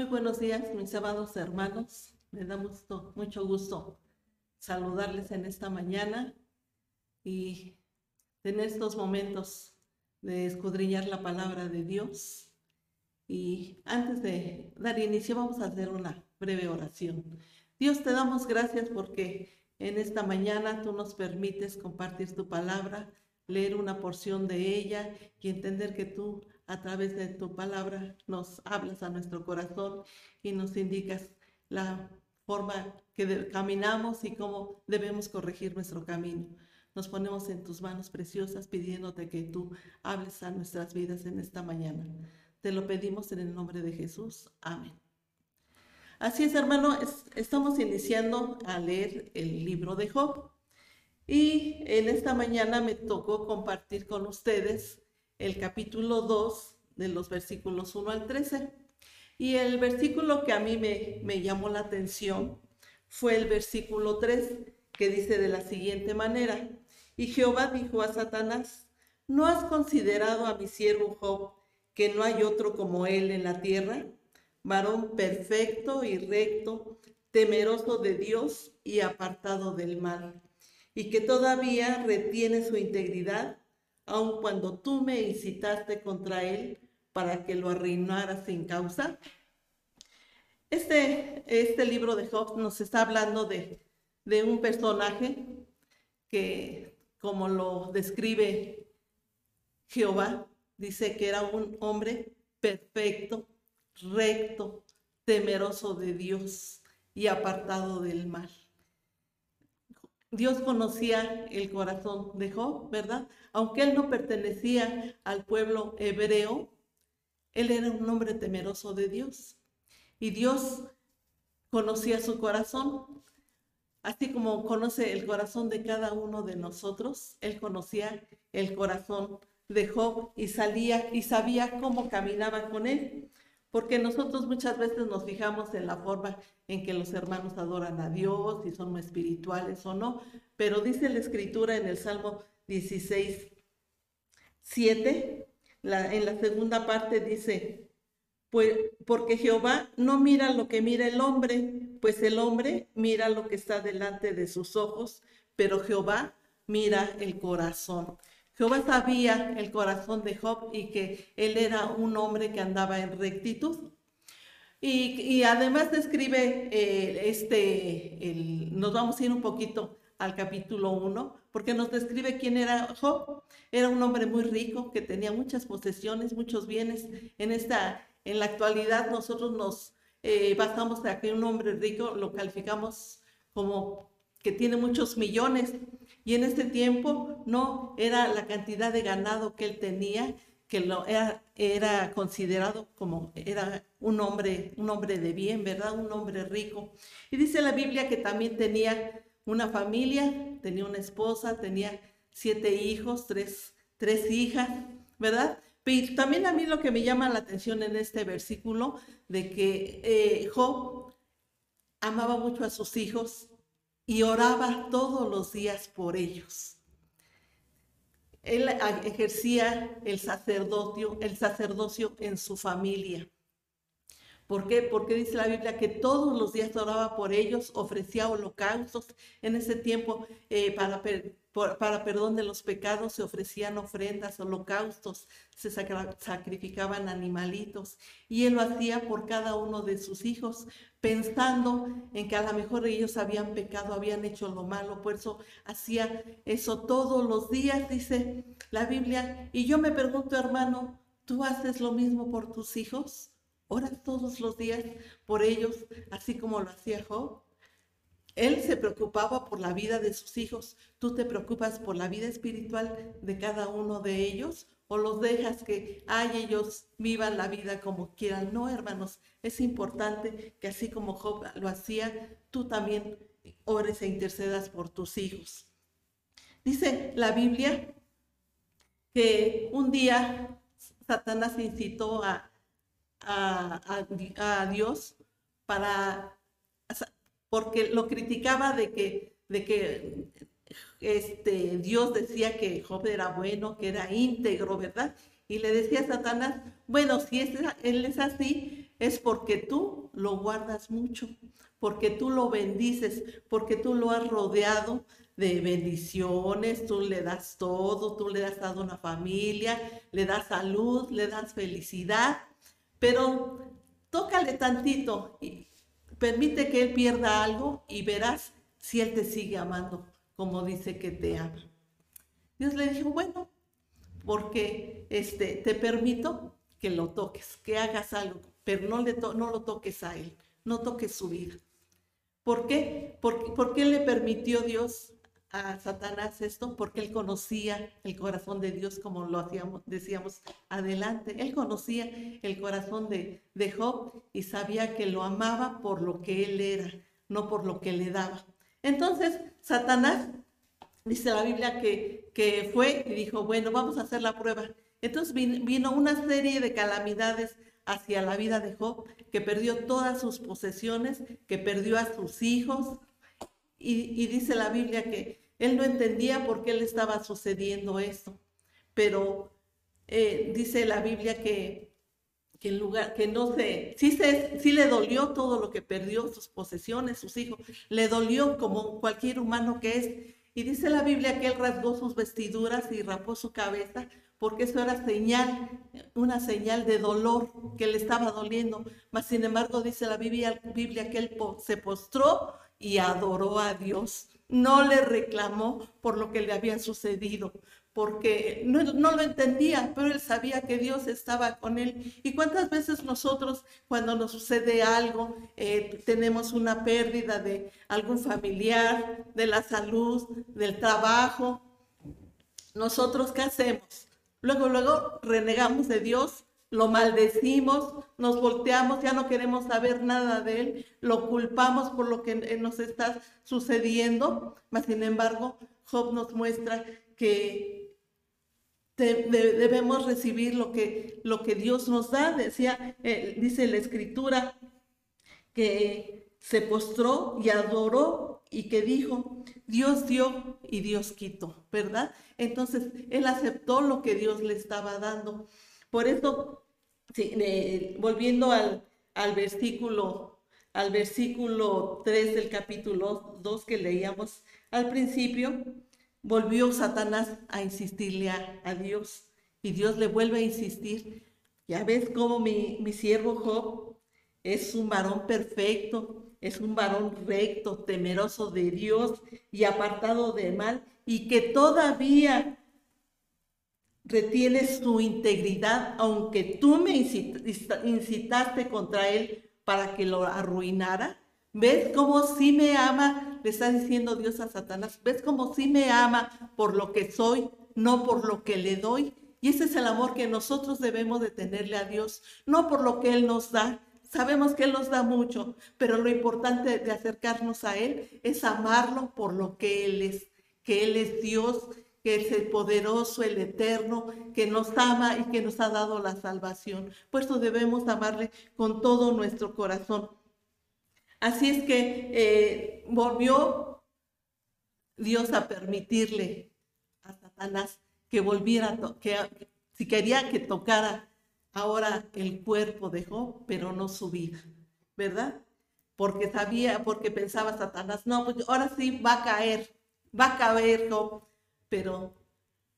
Muy buenos días, mis amados hermanos. Me da mucho, mucho gusto saludarles en esta mañana y en estos momentos de escudriñar la palabra de Dios. Y antes de dar inicio, vamos a hacer una breve oración. Dios, te damos gracias porque en esta mañana tú nos permites compartir tu palabra, leer una porción de ella y entender que tú a través de tu palabra nos hablas a nuestro corazón y nos indicas la forma que caminamos y cómo debemos corregir nuestro camino. Nos ponemos en tus manos preciosas pidiéndote que tú hables a nuestras vidas en esta mañana. Te lo pedimos en el nombre de Jesús. Amén. Así es, hermano, estamos iniciando a leer el libro de Job. Y en esta mañana me tocó compartir con ustedes el capítulo 2 de los versículos 1 al 13. Y el versículo que a mí me, llamó la atención fue el versículo 3, que dice de la siguiente manera, y Jehová dijo a Satanás, ¿no has considerado a mi siervo Job que no hay otro como él en la tierra? Varón perfecto y recto, temeroso de Dios y apartado del mal, y que todavía retiene su integridad aun cuando tú me incitaste contra él para que lo arruinara sin causa? Este, este libro de Job nos está hablando de, de un personaje que, como lo describe Jehová, dice que era un hombre perfecto, recto, temeroso de Dios y apartado del mal. Dios conocía el corazón de Job, ¿verdad? Aunque él no pertenecía al pueblo hebreo, él era un hombre temeroso de Dios. Y Dios conocía su corazón, así como conoce el corazón de cada uno de nosotros, él conocía el corazón de Job y salía y sabía cómo caminaba con él porque nosotros muchas veces nos fijamos en la forma en que los hermanos adoran a Dios, si son espirituales o no, pero dice la escritura en el Salmo 16, 7, en la segunda parte dice, pues porque Jehová no mira lo que mira el hombre, pues el hombre mira lo que está delante de sus ojos, pero Jehová mira el corazón. Jehová sabía el corazón de Job y que él era un hombre que andaba en rectitud. Y, además describe eh, este, nos vamos a ir un poquito al capítulo 1, porque nos describe quién era Job. Era un hombre muy rico que tenía muchas posesiones, muchos bienes. En, esta, en la actualidad nosotros nos eh, basamos a que un hombre rico lo calificamos como que tiene muchos millones, y en este tiempo no era la cantidad de ganado que él tenía, que lo era, era considerado como era un hombre, un hombre de bien, ¿verdad? Un hombre rico. Y dice la Biblia que también tenía una familia, tenía una esposa, tenía siete hijos, tres, tres hijas, ¿verdad? Pero también a mí lo que me llama la atención en este versículo de que eh, Job amaba mucho a sus hijos, y oraba todos los días por ellos. Él ejercía el sacerdocio, el sacerdocio en su familia. ¿Por qué? Porque dice la Biblia que todos los días oraba por ellos, ofrecía holocaustos. En ese tiempo, eh, para, para perdón de los pecados, se ofrecían ofrendas, holocaustos, se sacrificaban animalitos. Y él lo hacía por cada uno de sus hijos, pensando en que a lo mejor ellos habían pecado, habían hecho lo malo. Por eso hacía eso todos los días, dice la Biblia. Y yo me pregunto, hermano, ¿tú haces lo mismo por tus hijos? oras todos los días por ellos, así como lo hacía Job. Él se preocupaba por la vida de sus hijos. ¿Tú te preocupas por la vida espiritual de cada uno de ellos? ¿O los dejas que ay, ellos vivan la vida como quieran? No, hermanos, es importante que así como Job lo hacía, tú también ores e intercedas por tus hijos. Dice la Biblia que un día Satanás incitó a a, Dios para, porque lo criticaba de que, de que este, Dios decía que Job era bueno, que era íntegro, ¿verdad? Y le decía a Satanás, bueno, si es, él es así, es porque tú lo guardas mucho, porque tú lo bendices, porque tú lo has rodeado de bendiciones, tú le das todo, tú le das a una familia, le das salud, le das felicidad, pero tócale tantito permite que él pierda algo y verás si él te sigue amando como dice que te ama. Dios le dijo, bueno, porque este, te permito que lo toques, que hagas algo, pero no, le no lo toques a él, no toques su vida. ¿Por qué? ¿Por, qué le permitió Dios a Satanás esto? Porque él conocía el corazón de Dios como lo hacíamos, decíamos adelante. Él conocía el corazón de, de Job y sabía que lo amaba por lo que él era, no por lo que le daba. Entonces, Satanás, dice la Biblia que, que fue y dijo, bueno, vamos a hacer la prueba. Entonces vino una serie de calamidades hacia la vida de Job, que perdió todas sus posesiones, que perdió a sus hijos. Y, dice la Biblia que él no entendía por qué le estaba sucediendo esto. Pero eh, dice la Biblia que, que en lugar, que no sé, sí, se, le dolió todo lo que perdió, sus posesiones, sus hijos, le dolió como cualquier humano que es. Y dice la Biblia que él rasgó sus vestiduras y rapó su cabeza porque eso era señal, una señal de dolor que le estaba doliendo. Mas sin embargo dice la Biblia, Biblia que él se postró y adoró a Dios. No le reclamó por lo que le había sucedido, porque no, lo entendía, pero él sabía que Dios estaba con él. ¿Y cuántas veces nosotros, cuando nos sucede algo, eh, tenemos una pérdida de algún familiar, de la salud, del trabajo? ¿Nosotros qué hacemos? Luego, luego renegamos de Dios, lo maldecimos, nos volteamos, ya no queremos saber nada de Él, lo culpamos por lo que nos está sucediendo, mas sin embargo, Job nos muestra que debemos recibir lo que, lo que Dios nos da. Decía, eh, dice la escritura, que se postró y adoró y que dijo, Dios dio y Dios quitó, ¿verdad? Entonces, él aceptó lo que Dios le estaba dando. Por eso, volviendo al, al, versículo, al versículo 3 del capítulo 2 que leíamos al principio, volvió Satanás a insistirle a, Dios y Dios le vuelve a insistir. Ya ves cómo mi, mi siervo Job es un varón perfecto, es un varón recto, temeroso de Dios y apartado de mal, y que todavía retiene su integridad, aunque tú me incitaste contra él para que lo arruinara. ¿Ves cómo sí me ama? Le está diciendo Dios a Satanás. ¿Ves cómo sí me ama por lo que soy, no por lo que le doy? Y ese es el amor que nosotros debemos de tenerle a Dios, no por lo que Él nos da. Sabemos que Él nos da mucho, pero lo importante de acercarnos a Él es amarlo por lo que Él es que Él es Dios, que es el poderoso, el eterno, que nos ama y que nos ha dado la salvación. Por eso debemos amarle con todo nuestro corazón. Así es que eh, volvió Dios a permitirle a Satanás que volviera, que si quería que tocara ahora el cuerpo de Job, pero no su vida, ¿verdad? Porque sabía, porque pensaba Satanás, no, pues ahora sí va a caer, va a caber pero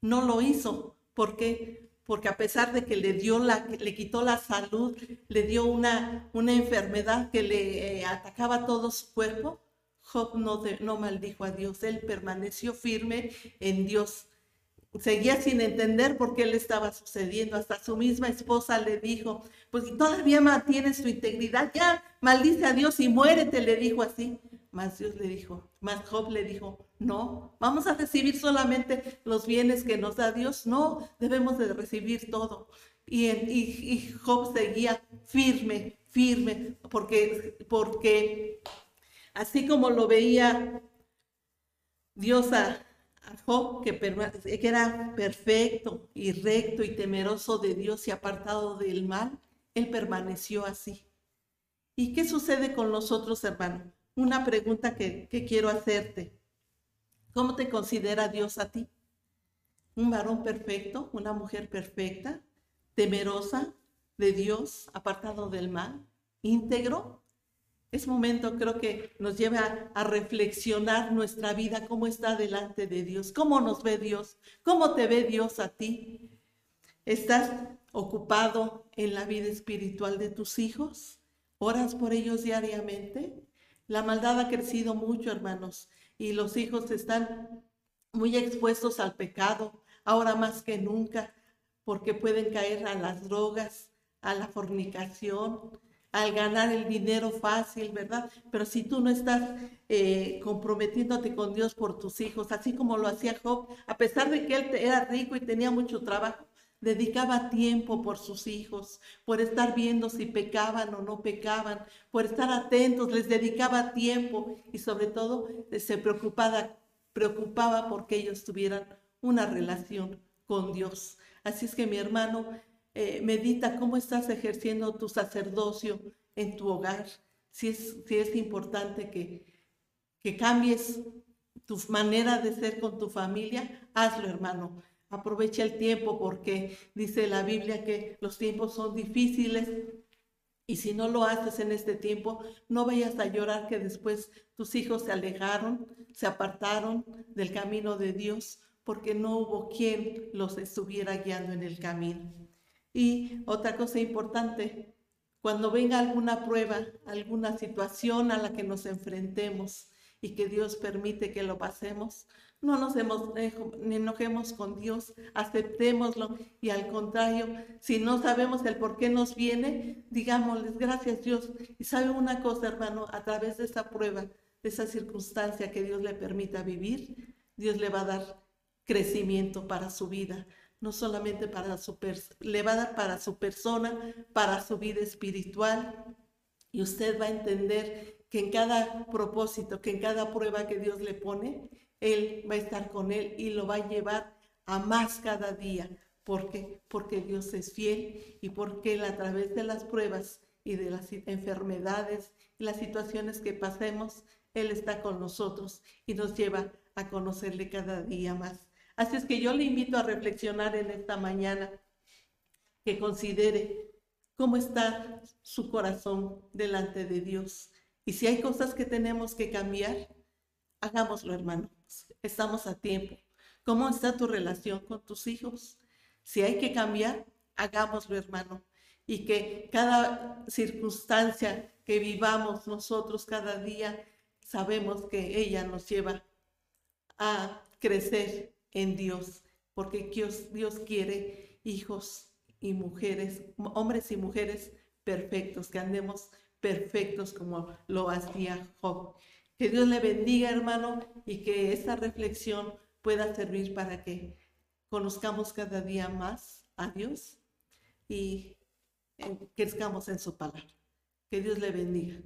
no lo hizo. ¿Por qué? Porque a pesar de que le dio le quitó la salud, le dio una, una enfermedad que le eh, atacaba todo su cuerpo, Job no, no maldijo a Dios, él permaneció firme en Dios. Seguía sin entender por qué le estaba sucediendo. Hasta su misma esposa le dijo, pues todavía mantienes tu integridad, ya maldice a Dios y muérete, le dijo así. Mas Dios le dijo, más Job le dijo, no, vamos a recibir solamente los bienes que nos da Dios, no, debemos de recibir todo. Y, y, Job seguía firme, firme, porque, porque así como lo veía Dios a, Job, que, era perfecto y recto y temeroso de Dios y apartado del mal, él permaneció así. ¿Y qué sucede con nosotros, hermano? Una pregunta que, quiero hacerte. ¿Cómo te considera Dios a ti? ¿Un varón perfecto? ¿Una mujer perfecta? ¿Temerosa de Dios? ¿Apartado del mal? íntegro, es momento, creo que nos lleva a reflexionar nuestra vida, cómo está delante de Dios, cómo nos ve Dios, cómo te ve Dios a ti. ¿Estás ocupado en la vida espiritual de tus hijos? ¿Oras por ellos diariamente? La maldad ha crecido mucho, hermanos, y los hijos están muy expuestos al pecado, ahora más que nunca, porque pueden caer a las drogas, a la fornicación, al ganar el dinero fácil, ¿verdad? Pero si tú no estás eh, comprometiéndote con Dios por tus hijos, así como lo hacía Job, a pesar de que él era rico y tenía mucho trabajo, dedicaba tiempo por sus hijos, por estar viendo si pecaban o no pecaban, por estar atentos, les dedicaba tiempo y sobre todo eh, se preocupaba, preocupaba porque ellos tuvieran una relación con Dios. Así es que mi hermano, eh, medita cómo estás ejerciendo tu sacerdocio en tu hogar, si es, si es importante que, que cambies tu manera de ser con tu familia, hazlo hermano. Aprovecha el tiempo porque dice la Biblia que los tiempos son difíciles y si no lo haces en este tiempo, no vayas a llorar que después tus hijos se alejaron, se apartaron del camino de Dios porque no hubo quien los estuviera guiando en el camino. Y otra cosa importante, cuando venga alguna prueba, alguna situación a la que nos enfrentemos y que Dios permite que lo pasemos, no nos enojemos con Dios, aceptémoslo y al contrario, si no sabemos el por qué nos viene, digámosles gracias Dios. Y sabe una cosa, hermano, a través de esa prueba, de esa circunstancia que Dios le permita vivir, Dios le va a dar crecimiento para su vida no solamente para su, le va a dar para su persona, para su vida espiritual. Y usted va a entender que en cada propósito, que en cada prueba que Dios le pone, Él va a estar con Él y lo va a llevar a más cada día. ¿Por qué? Porque Dios es fiel y porque Él a través de las pruebas y de las enfermedades y las situaciones que pasemos, Él está con nosotros y nos lleva a conocerle cada día más. Así es que yo le invito a reflexionar en esta mañana, que considere cómo está su corazón delante de Dios. Y si hay cosas que tenemos que cambiar, hagámoslo, hermano. Estamos a tiempo. ¿Cómo está tu relación con tus hijos? Si hay que cambiar, hagámoslo, hermano. Y que cada circunstancia que vivamos nosotros cada día, sabemos que ella nos lleva a crecer en Dios, porque Dios, Dios quiere hijos y mujeres, hombres y mujeres perfectos, que andemos perfectos como lo hacía Job. Que Dios le bendiga, hermano, y que esta reflexión pueda servir para que conozcamos cada día más a Dios y eh, crezcamos en su palabra. Que Dios le bendiga.